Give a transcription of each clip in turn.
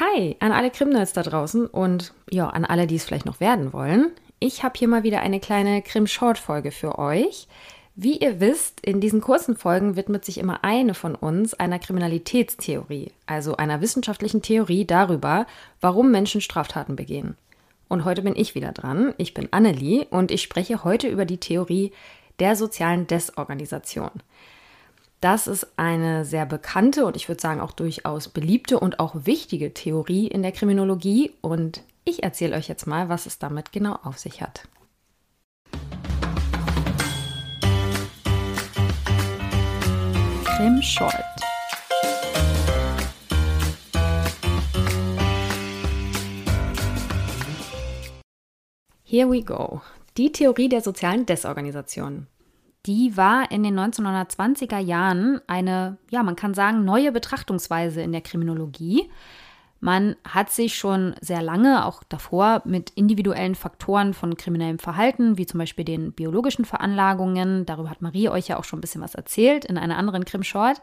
Hi an alle Krimnerds da draußen und ja, an alle, die es vielleicht noch werden wollen. Ich habe hier mal wieder eine kleine Krim-Short-Folge für euch. Wie ihr wisst, in diesen kurzen Folgen widmet sich immer eine von uns einer Kriminalitätstheorie, also einer wissenschaftlichen Theorie darüber, warum Menschen Straftaten begehen. Und heute bin ich wieder dran. Ich bin Annelie und ich spreche heute über die Theorie der sozialen Desorganisation. Das ist eine sehr bekannte und ich würde sagen auch durchaus beliebte und auch wichtige Theorie in der Kriminologie und ich erzähle euch jetzt mal, was es damit genau auf sich hat. Krim Short. Here we go. Die Theorie der sozialen Desorganisation die war in den 1920er Jahren eine, ja, man kann sagen, neue Betrachtungsweise in der Kriminologie. Man hat sich schon sehr lange, auch davor, mit individuellen Faktoren von kriminellem Verhalten, wie zum Beispiel den biologischen Veranlagungen, darüber hat Marie euch ja auch schon ein bisschen was erzählt in einer anderen Krim-Short,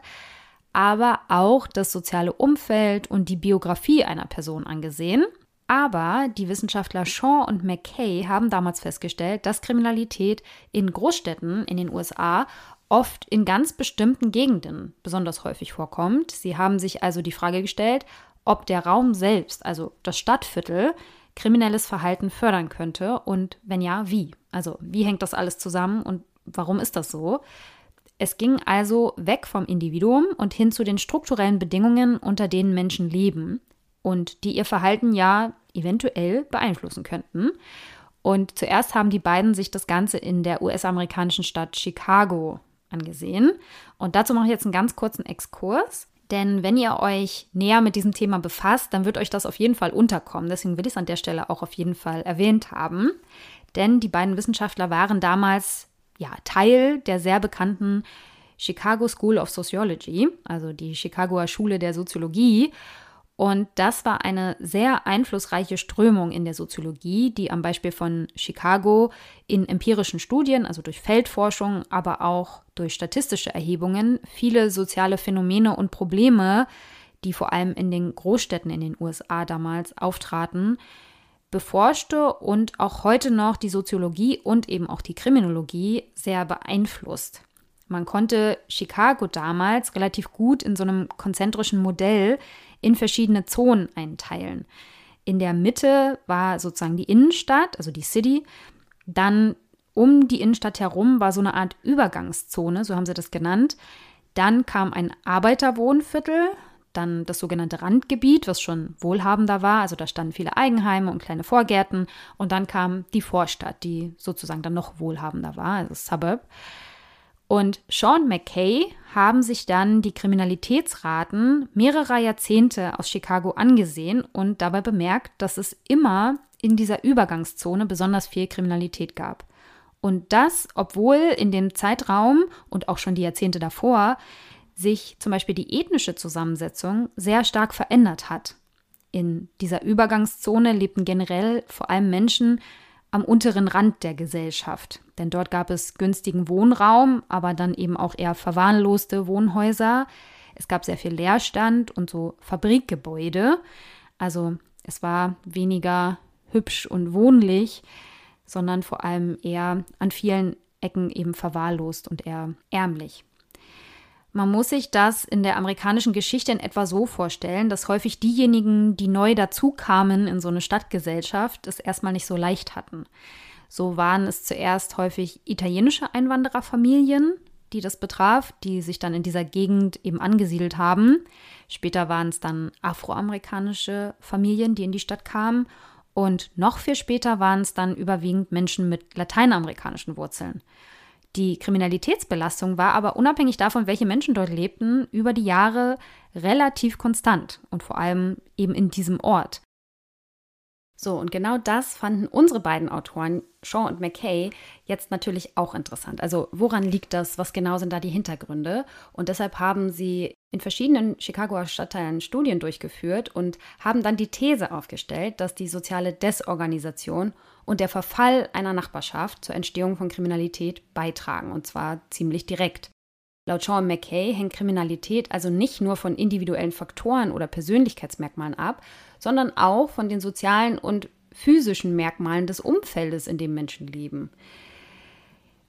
aber auch das soziale Umfeld und die Biografie einer Person angesehen. Aber die Wissenschaftler Shaw und McKay haben damals festgestellt, dass Kriminalität in Großstädten in den USA oft in ganz bestimmten Gegenden besonders häufig vorkommt. Sie haben sich also die Frage gestellt, ob der Raum selbst, also das Stadtviertel, kriminelles Verhalten fördern könnte und wenn ja, wie. Also wie hängt das alles zusammen und warum ist das so? Es ging also weg vom Individuum und hin zu den strukturellen Bedingungen, unter denen Menschen leben und die ihr Verhalten ja eventuell beeinflussen könnten. Und zuerst haben die beiden sich das Ganze in der US-amerikanischen Stadt Chicago angesehen. Und dazu mache ich jetzt einen ganz kurzen Exkurs. Denn wenn ihr euch näher mit diesem Thema befasst, dann wird euch das auf jeden Fall unterkommen. Deswegen will ich es an der Stelle auch auf jeden Fall erwähnt haben. Denn die beiden Wissenschaftler waren damals ja Teil der sehr bekannten Chicago School of Sociology, also die Chicagoer Schule der Soziologie. Und das war eine sehr einflussreiche Strömung in der Soziologie, die am Beispiel von Chicago in empirischen Studien, also durch Feldforschung, aber auch durch statistische Erhebungen, viele soziale Phänomene und Probleme, die vor allem in den Großstädten in den USA damals auftraten, beforschte und auch heute noch die Soziologie und eben auch die Kriminologie sehr beeinflusst. Man konnte Chicago damals relativ gut in so einem konzentrischen Modell in verschiedene Zonen einteilen. In der Mitte war sozusagen die Innenstadt, also die City. Dann um die Innenstadt herum war so eine Art Übergangszone, so haben sie das genannt. Dann kam ein Arbeiterwohnviertel, dann das sogenannte Randgebiet, was schon wohlhabender war, also da standen viele Eigenheime und kleine Vorgärten. Und dann kam die Vorstadt, die sozusagen dann noch wohlhabender war, also Suburb. Und Sean McKay haben sich dann die Kriminalitätsraten mehrerer Jahrzehnte aus Chicago angesehen und dabei bemerkt, dass es immer in dieser Übergangszone besonders viel Kriminalität gab. Und das, obwohl in dem Zeitraum und auch schon die Jahrzehnte davor sich zum Beispiel die ethnische Zusammensetzung sehr stark verändert hat. In dieser Übergangszone lebten generell vor allem Menschen am unteren Rand der Gesellschaft. Denn dort gab es günstigen Wohnraum, aber dann eben auch eher verwahrloste Wohnhäuser. Es gab sehr viel Leerstand und so Fabrikgebäude. Also es war weniger hübsch und wohnlich, sondern vor allem eher an vielen Ecken eben verwahrlost und eher ärmlich. Man muss sich das in der amerikanischen Geschichte in etwa so vorstellen, dass häufig diejenigen, die neu dazukamen in so eine Stadtgesellschaft, es erstmal nicht so leicht hatten. So waren es zuerst häufig italienische Einwandererfamilien, die das betraf, die sich dann in dieser Gegend eben angesiedelt haben. Später waren es dann afroamerikanische Familien, die in die Stadt kamen. Und noch viel später waren es dann überwiegend Menschen mit lateinamerikanischen Wurzeln. Die Kriminalitätsbelastung war aber unabhängig davon, welche Menschen dort lebten, über die Jahre relativ konstant und vor allem eben in diesem Ort. So, und genau das fanden unsere beiden Autoren, Shaw und McKay, jetzt natürlich auch interessant. Also, woran liegt das? Was genau sind da die Hintergründe? Und deshalb haben sie in verschiedenen Chicagoer Stadtteilen Studien durchgeführt und haben dann die These aufgestellt, dass die soziale Desorganisation und der Verfall einer Nachbarschaft zur Entstehung von Kriminalität beitragen, und zwar ziemlich direkt. Laut Sean McKay hängt Kriminalität also nicht nur von individuellen Faktoren oder Persönlichkeitsmerkmalen ab, sondern auch von den sozialen und physischen Merkmalen des Umfeldes, in dem Menschen leben.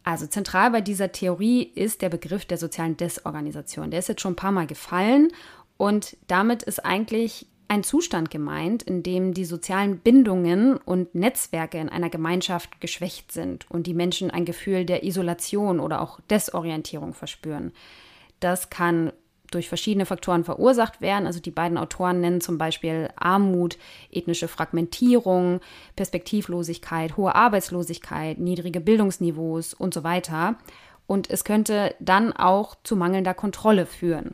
Also zentral bei dieser Theorie ist der Begriff der sozialen Desorganisation. Der ist jetzt schon ein paar Mal gefallen und damit ist eigentlich ein Zustand gemeint, in dem die sozialen Bindungen und Netzwerke in einer Gemeinschaft geschwächt sind und die Menschen ein Gefühl der Isolation oder auch Desorientierung verspüren. Das kann durch verschiedene Faktoren verursacht werden. Also die beiden Autoren nennen zum Beispiel Armut, ethnische Fragmentierung, Perspektivlosigkeit, hohe Arbeitslosigkeit, niedrige Bildungsniveaus und so weiter. Und es könnte dann auch zu mangelnder Kontrolle führen.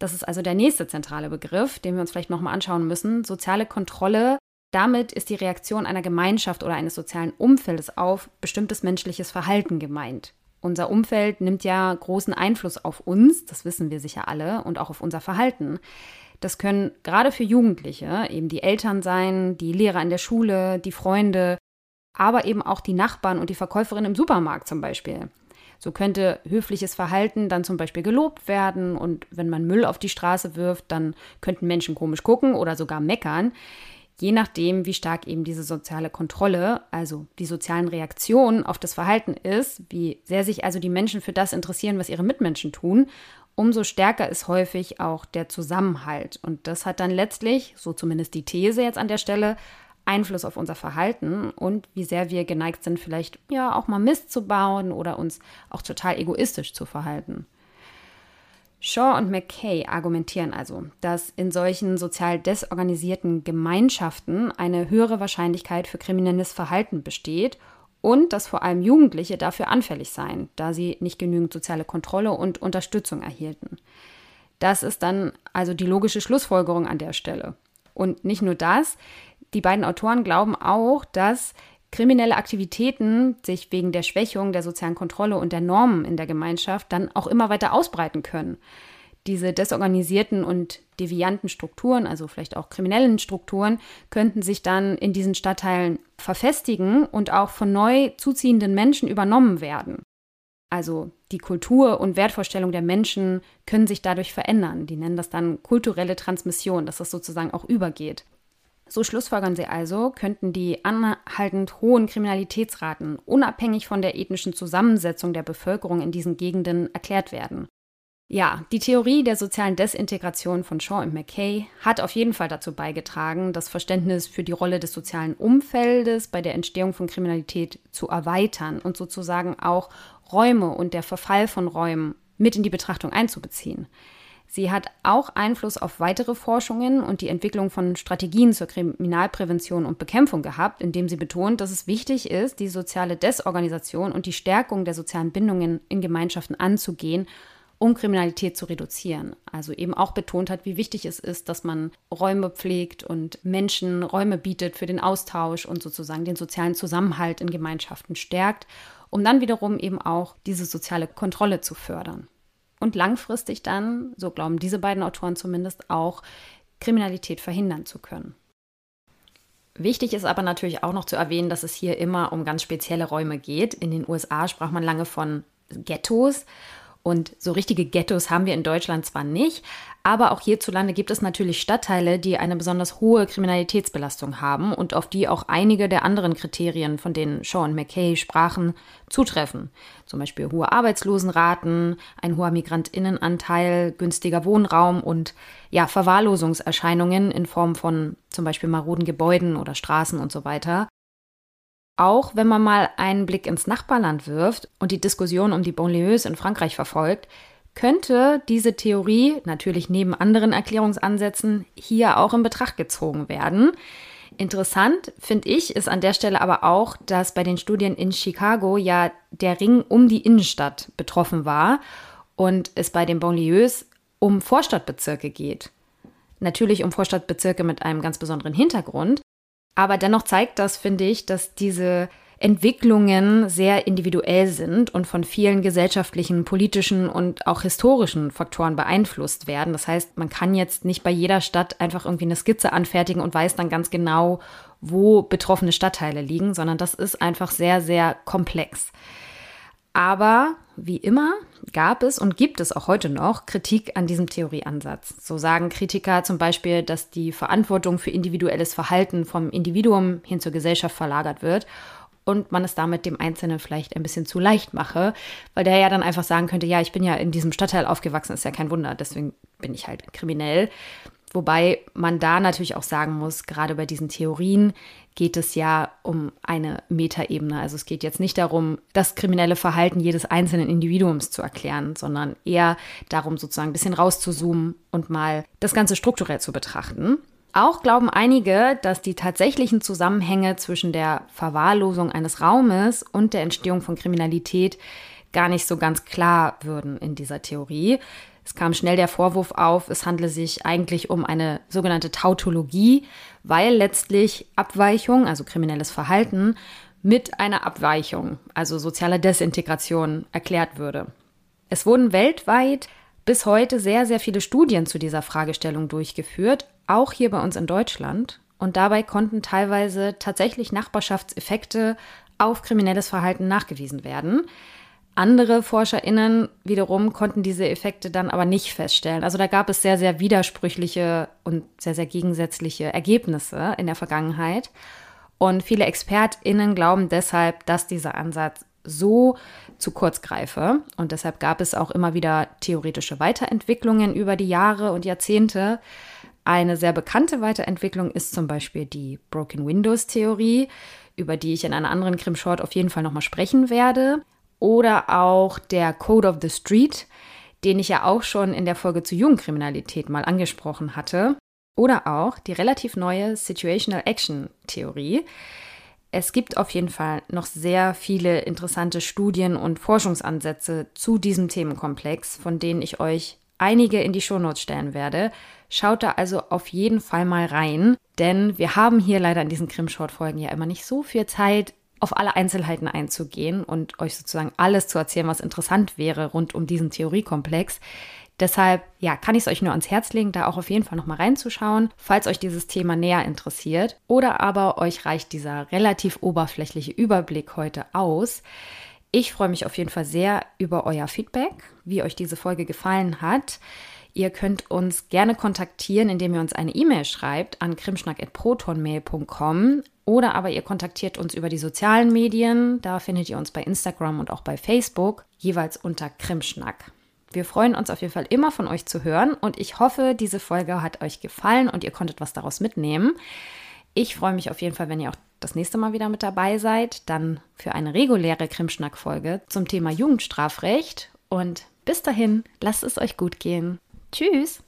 Das ist also der nächste zentrale Begriff, den wir uns vielleicht nochmal anschauen müssen. Soziale Kontrolle. Damit ist die Reaktion einer Gemeinschaft oder eines sozialen Umfeldes auf bestimmtes menschliches Verhalten gemeint. Unser Umfeld nimmt ja großen Einfluss auf uns, das wissen wir sicher alle, und auch auf unser Verhalten. Das können gerade für Jugendliche eben die Eltern sein, die Lehrer in der Schule, die Freunde, aber eben auch die Nachbarn und die Verkäuferin im Supermarkt zum Beispiel. So könnte höfliches Verhalten dann zum Beispiel gelobt werden und wenn man Müll auf die Straße wirft, dann könnten Menschen komisch gucken oder sogar meckern. Je nachdem, wie stark eben diese soziale Kontrolle, also die sozialen Reaktionen auf das Verhalten ist, wie sehr sich also die Menschen für das interessieren, was ihre Mitmenschen tun, umso stärker ist häufig auch der Zusammenhalt. Und das hat dann letztlich, so zumindest die These jetzt an der Stelle, Einfluss auf unser Verhalten und wie sehr wir geneigt sind, vielleicht ja auch mal Mist zu bauen oder uns auch total egoistisch zu verhalten. Shaw und McKay argumentieren also, dass in solchen sozial desorganisierten Gemeinschaften eine höhere Wahrscheinlichkeit für kriminelles Verhalten besteht und dass vor allem Jugendliche dafür anfällig seien, da sie nicht genügend soziale Kontrolle und Unterstützung erhielten. Das ist dann also die logische Schlussfolgerung an der Stelle. Und nicht nur das, die beiden Autoren glauben auch, dass kriminelle Aktivitäten sich wegen der Schwächung der sozialen Kontrolle und der Normen in der Gemeinschaft dann auch immer weiter ausbreiten können. Diese desorganisierten und devianten Strukturen, also vielleicht auch kriminellen Strukturen, könnten sich dann in diesen Stadtteilen verfestigen und auch von neu zuziehenden Menschen übernommen werden. Also die Kultur und Wertvorstellung der Menschen können sich dadurch verändern. Die nennen das dann kulturelle Transmission, dass das sozusagen auch übergeht. So schlussfolgern sie also, könnten die anhaltend hohen Kriminalitätsraten unabhängig von der ethnischen Zusammensetzung der Bevölkerung in diesen Gegenden erklärt werden. Ja, die Theorie der sozialen Desintegration von Shaw und McKay hat auf jeden Fall dazu beigetragen, das Verständnis für die Rolle des sozialen Umfeldes bei der Entstehung von Kriminalität zu erweitern und sozusagen auch Räume und der Verfall von Räumen mit in die Betrachtung einzubeziehen. Sie hat auch Einfluss auf weitere Forschungen und die Entwicklung von Strategien zur Kriminalprävention und Bekämpfung gehabt, indem sie betont, dass es wichtig ist, die soziale Desorganisation und die Stärkung der sozialen Bindungen in Gemeinschaften anzugehen, um Kriminalität zu reduzieren. Also eben auch betont hat, wie wichtig es ist, dass man Räume pflegt und Menschen Räume bietet für den Austausch und sozusagen den sozialen Zusammenhalt in Gemeinschaften stärkt, um dann wiederum eben auch diese soziale Kontrolle zu fördern und langfristig dann, so glauben diese beiden Autoren zumindest, auch Kriminalität verhindern zu können. Wichtig ist aber natürlich auch noch zu erwähnen, dass es hier immer um ganz spezielle Räume geht. In den USA sprach man lange von Ghettos und so richtige Ghettos haben wir in Deutschland zwar nicht, aber auch hierzulande gibt es natürlich Stadtteile, die eine besonders hohe Kriminalitätsbelastung haben und auf die auch einige der anderen Kriterien, von denen und McKay sprachen, zutreffen. Zum Beispiel hohe Arbeitslosenraten, ein hoher Migrantinnenanteil, günstiger Wohnraum und ja, Verwahrlosungserscheinungen in Form von zum Beispiel maroden Gebäuden oder Straßen und so weiter. Auch wenn man mal einen Blick ins Nachbarland wirft und die Diskussion um die Banlieues in Frankreich verfolgt, könnte diese Theorie, natürlich neben anderen Erklärungsansätzen, hier auch in Betracht gezogen werden. Interessant finde ich ist an der Stelle aber auch, dass bei den Studien in Chicago ja der Ring um die Innenstadt betroffen war und es bei den Banlieues um Vorstadtbezirke geht. Natürlich um Vorstadtbezirke mit einem ganz besonderen Hintergrund, aber dennoch zeigt das, finde ich, dass diese Entwicklungen sehr individuell sind und von vielen gesellschaftlichen, politischen und auch historischen Faktoren beeinflusst werden. Das heißt, man kann jetzt nicht bei jeder Stadt einfach irgendwie eine Skizze anfertigen und weiß dann ganz genau, wo betroffene Stadtteile liegen, sondern das ist einfach sehr, sehr komplex. Aber wie immer gab es und gibt es auch heute noch Kritik an diesem Theorieansatz. So sagen Kritiker zum Beispiel, dass die Verantwortung für individuelles Verhalten vom Individuum hin zur Gesellschaft verlagert wird und man es damit dem Einzelnen vielleicht ein bisschen zu leicht mache, weil der ja dann einfach sagen könnte, ja, ich bin ja in diesem Stadtteil aufgewachsen, ist ja kein Wunder, deswegen bin ich halt kriminell. Wobei man da natürlich auch sagen muss, gerade bei diesen Theorien geht es ja um eine Metaebene. Also es geht jetzt nicht darum, das kriminelle Verhalten jedes einzelnen Individuums zu erklären, sondern eher darum, sozusagen ein bisschen rauszuzoomen und mal das Ganze strukturell zu betrachten. Auch glauben einige, dass die tatsächlichen Zusammenhänge zwischen der Verwahrlosung eines Raumes und der Entstehung von Kriminalität gar nicht so ganz klar würden in dieser Theorie. Es kam schnell der Vorwurf auf, es handle sich eigentlich um eine sogenannte Tautologie, weil letztlich Abweichung, also kriminelles Verhalten, mit einer Abweichung, also sozialer Desintegration, erklärt würde. Es wurden weltweit bis heute sehr, sehr viele Studien zu dieser Fragestellung durchgeführt, auch hier bei uns in Deutschland. Und dabei konnten teilweise tatsächlich Nachbarschaftseffekte auf kriminelles Verhalten nachgewiesen werden. Andere ForscherInnen wiederum konnten diese Effekte dann aber nicht feststellen. Also da gab es sehr, sehr widersprüchliche und sehr, sehr gegensätzliche Ergebnisse in der Vergangenheit. Und viele ExpertInnen glauben deshalb, dass dieser Ansatz so zu kurz greife. Und deshalb gab es auch immer wieder theoretische Weiterentwicklungen über die Jahre und Jahrzehnte. Eine sehr bekannte Weiterentwicklung ist zum Beispiel die Broken Windows Theorie, über die ich in einer anderen Krim Short auf jeden Fall nochmal sprechen werde. Oder auch der Code of the Street, den ich ja auch schon in der Folge zu Jugendkriminalität mal angesprochen hatte. Oder auch die relativ neue Situational Action Theorie. Es gibt auf jeden Fall noch sehr viele interessante Studien und Forschungsansätze zu diesem Themenkomplex, von denen ich euch einige in die Shownotes stellen werde. Schaut da also auf jeden Fall mal rein, denn wir haben hier leider in diesen Krim-Short-Folgen ja immer nicht so viel Zeit, auf alle Einzelheiten einzugehen und euch sozusagen alles zu erzählen, was interessant wäre rund um diesen Theoriekomplex. Deshalb, ja, kann ich es euch nur ans Herz legen, da auch auf jeden Fall nochmal reinzuschauen, falls euch dieses Thema näher interessiert. Oder aber euch reicht dieser relativ oberflächliche Überblick heute aus. Ich freue mich auf jeden Fall sehr über euer Feedback, wie euch diese Folge gefallen hat. Ihr könnt uns gerne kontaktieren, indem ihr uns eine E-Mail schreibt an krimschnack.protonmail.com oder aber ihr kontaktiert uns über die sozialen Medien. Da findet ihr uns bei Instagram und auch bei Facebook, jeweils unter Krimschnack. Wir freuen uns auf jeden Fall immer von euch zu hören und ich hoffe, diese Folge hat euch gefallen und ihr konntet was daraus mitnehmen. Ich freue mich auf jeden Fall, wenn ihr auch das nächste Mal wieder mit dabei seid, dann für eine reguläre Krimschnack-Folge zum Thema Jugendstrafrecht. Und bis dahin, lasst es euch gut gehen. Tschüss!